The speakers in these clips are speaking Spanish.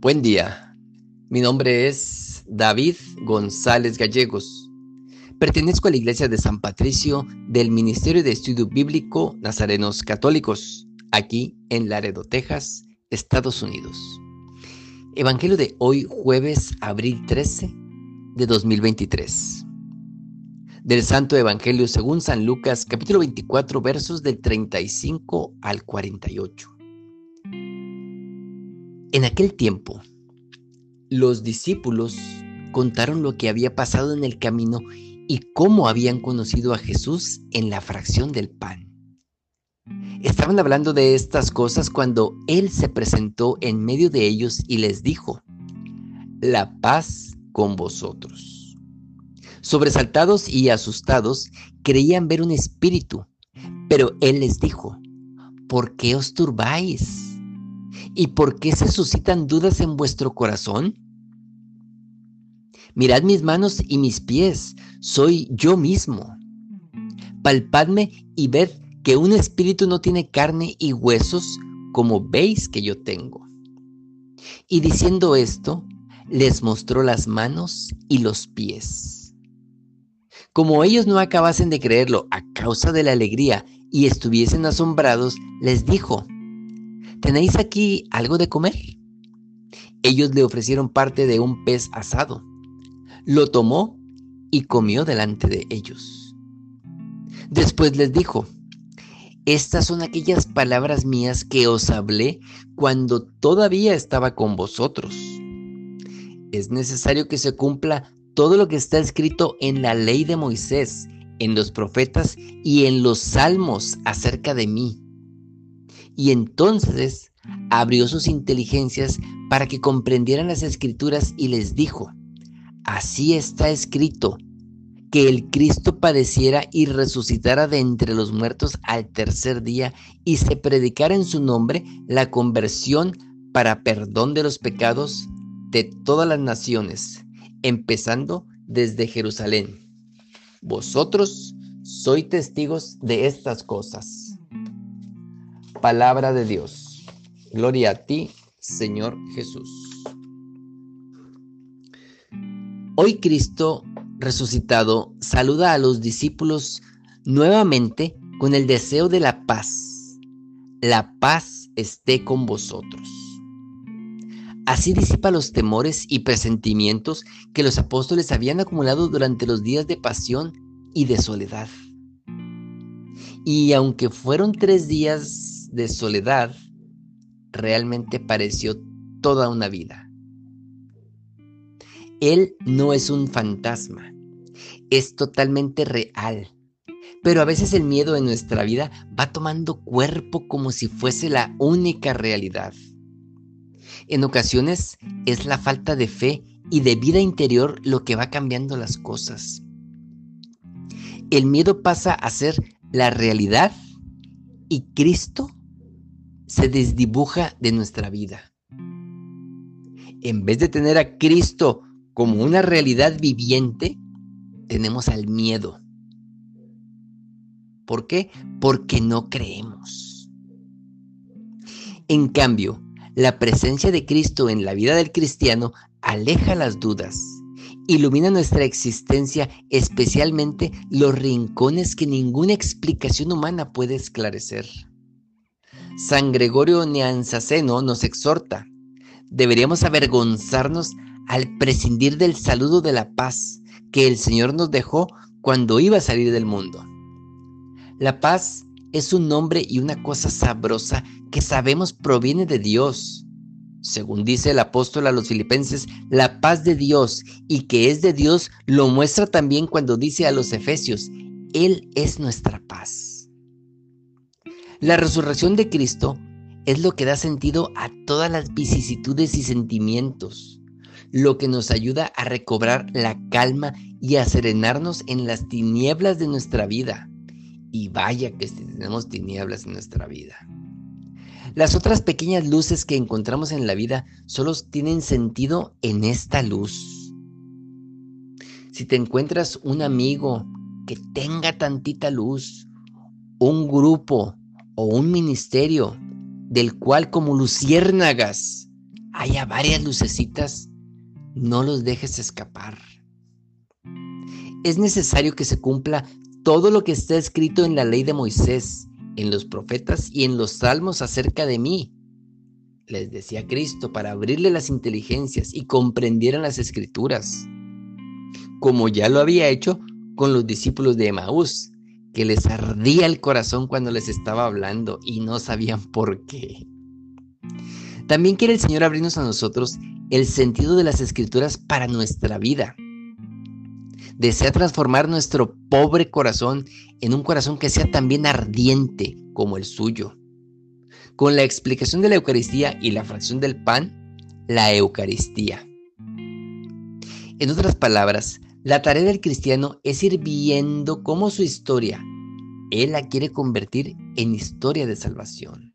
Buen día, mi nombre es David González Gallegos. Pertenezco a la Iglesia de San Patricio del Ministerio de Estudio Bíblico Nazarenos Católicos, aquí en Laredo, Texas, Estados Unidos. Evangelio de hoy, jueves, abril 13 de 2023. Del Santo Evangelio según San Lucas, capítulo 24, versos del 35 al 48. En aquel tiempo, los discípulos contaron lo que había pasado en el camino y cómo habían conocido a Jesús en la fracción del pan. Estaban hablando de estas cosas cuando Él se presentó en medio de ellos y les dijo, la paz con vosotros. Sobresaltados y asustados, creían ver un espíritu, pero Él les dijo, ¿por qué os turbáis? ¿Y por qué se suscitan dudas en vuestro corazón? Mirad mis manos y mis pies, soy yo mismo. Palpadme y ved que un espíritu no tiene carne y huesos como veis que yo tengo. Y diciendo esto, les mostró las manos y los pies. Como ellos no acabasen de creerlo a causa de la alegría y estuviesen asombrados, les dijo, ¿tenéis aquí algo de comer? Ellos le ofrecieron parte de un pez asado. Lo tomó y comió delante de ellos. Después les dijo, estas son aquellas palabras mías que os hablé cuando todavía estaba con vosotros. Es necesario que se cumpla todo lo que está escrito en la ley de Moisés, en los profetas y en los salmos acerca de mí. Y entonces abrió sus inteligencias para que comprendieran las escrituras y les dijo, así está escrito, que el Cristo padeciera y resucitara de entre los muertos al tercer día y se predicara en su nombre la conversión para perdón de los pecados de todas las naciones, empezando desde Jerusalén. Vosotros sois testigos de estas cosas. Palabra de Dios. Gloria a ti, Señor Jesús. Hoy Cristo resucitado saluda a los discípulos nuevamente con el deseo de la paz. La paz esté con vosotros. Así disipa los temores y presentimientos que los apóstoles habían acumulado durante los días de pasión y de soledad. Y aunque fueron tres días de soledad realmente pareció toda una vida. Él no es un fantasma, es totalmente real. Pero a veces el miedo en nuestra vida va tomando cuerpo como si fuese la única realidad. En ocasiones es la falta de fe y de vida interior lo que va cambiando las cosas. El miedo pasa a ser la realidad y Cristo se desdibuja de nuestra vida. En vez de tener a Cristo como una realidad viviente, tenemos al miedo. ¿Por qué? Porque no creemos. En cambio, la presencia de Cristo en la vida del cristiano aleja las dudas, ilumina nuestra existencia, especialmente los rincones que ninguna explicación humana puede esclarecer. San Gregorio Neanzaceno nos exhorta, deberíamos avergonzarnos al prescindir del saludo de la paz que el Señor nos dejó cuando iba a salir del mundo. La paz es un nombre y una cosa sabrosa que sabemos proviene de Dios. Según dice el apóstol a los filipenses, la paz de Dios y que es de Dios lo muestra también cuando dice a los efesios, Él es nuestra paz. La resurrección de Cristo es lo que da sentido a todas las vicisitudes y sentimientos, lo que nos ayuda a recobrar la calma y a serenarnos en las tinieblas de nuestra vida. Y vaya que tenemos tinieblas en nuestra vida. Las otras pequeñas luces que encontramos en la vida solo tienen sentido en esta luz. Si te encuentras un amigo que tenga tantita luz, un grupo o un ministerio del cual como luciérnagas haya varias lucecitas, no los dejes escapar. Es necesario que se cumpla todo lo que está escrito en la ley de Moisés, en los profetas y en los salmos acerca de mí, les decía Cristo, para abrirle las inteligencias y comprendieran las escrituras, como ya lo había hecho con los discípulos de Emaús, que les ardía el corazón cuando les estaba hablando y no sabían por qué. También quiere el Señor abrirnos a nosotros el sentido de las escrituras para nuestra vida. Desea transformar nuestro pobre corazón en un corazón que sea también ardiente como el suyo. Con la explicación de la Eucaristía y la fracción del pan, la Eucaristía. En otras palabras, la tarea del cristiano es ir viendo cómo su historia, él la quiere convertir en historia de salvación.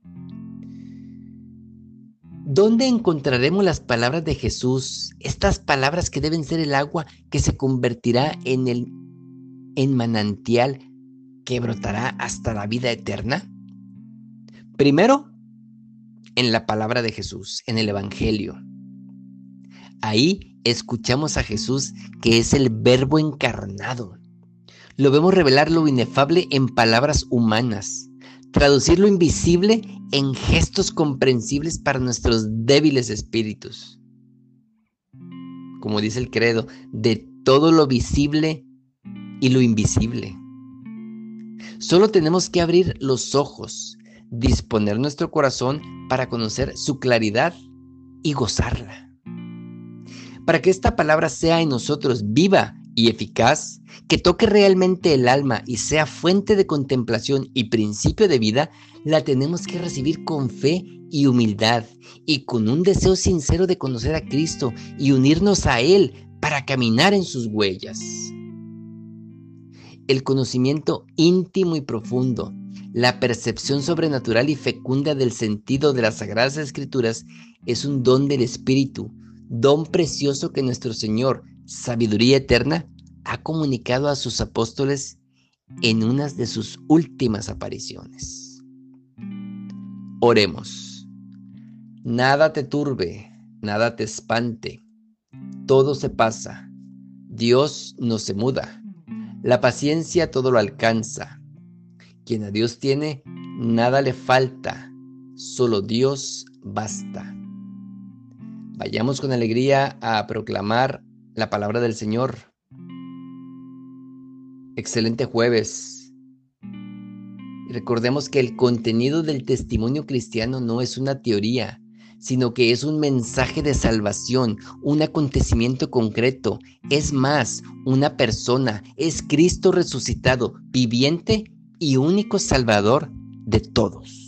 ¿Dónde encontraremos las palabras de Jesús? Estas palabras que deben ser el agua que se convertirá en el en manantial que brotará hasta la vida eterna. Primero, en la palabra de Jesús, en el Evangelio. Ahí escuchamos a Jesús que es el verbo encarnado. Lo vemos revelar lo inefable en palabras humanas, traducir lo invisible en gestos comprensibles para nuestros débiles espíritus. Como dice el credo, de todo lo visible y lo invisible. Solo tenemos que abrir los ojos, disponer nuestro corazón para conocer su claridad y gozarla. Para que esta palabra sea en nosotros viva y eficaz, que toque realmente el alma y sea fuente de contemplación y principio de vida, la tenemos que recibir con fe y humildad y con un deseo sincero de conocer a Cristo y unirnos a Él para caminar en sus huellas. El conocimiento íntimo y profundo, la percepción sobrenatural y fecunda del sentido de las Sagradas Escrituras es un don del Espíritu, don precioso que nuestro Señor, sabiduría eterna, ha comunicado a sus apóstoles en una de sus últimas apariciones. Oremos. Nada te turbe, nada te espante, todo se pasa, Dios no se muda, la paciencia todo lo alcanza. Quien a Dios tiene, nada le falta, solo Dios basta. Vayamos con alegría a proclamar la palabra del Señor. Excelente jueves. recordemos que el contenido del testimonio cristiano no es una teoría, sino que es un mensaje de salvación, un acontecimiento concreto. Es más, una persona, es Cristo resucitado, viviente y único Salvador de todos.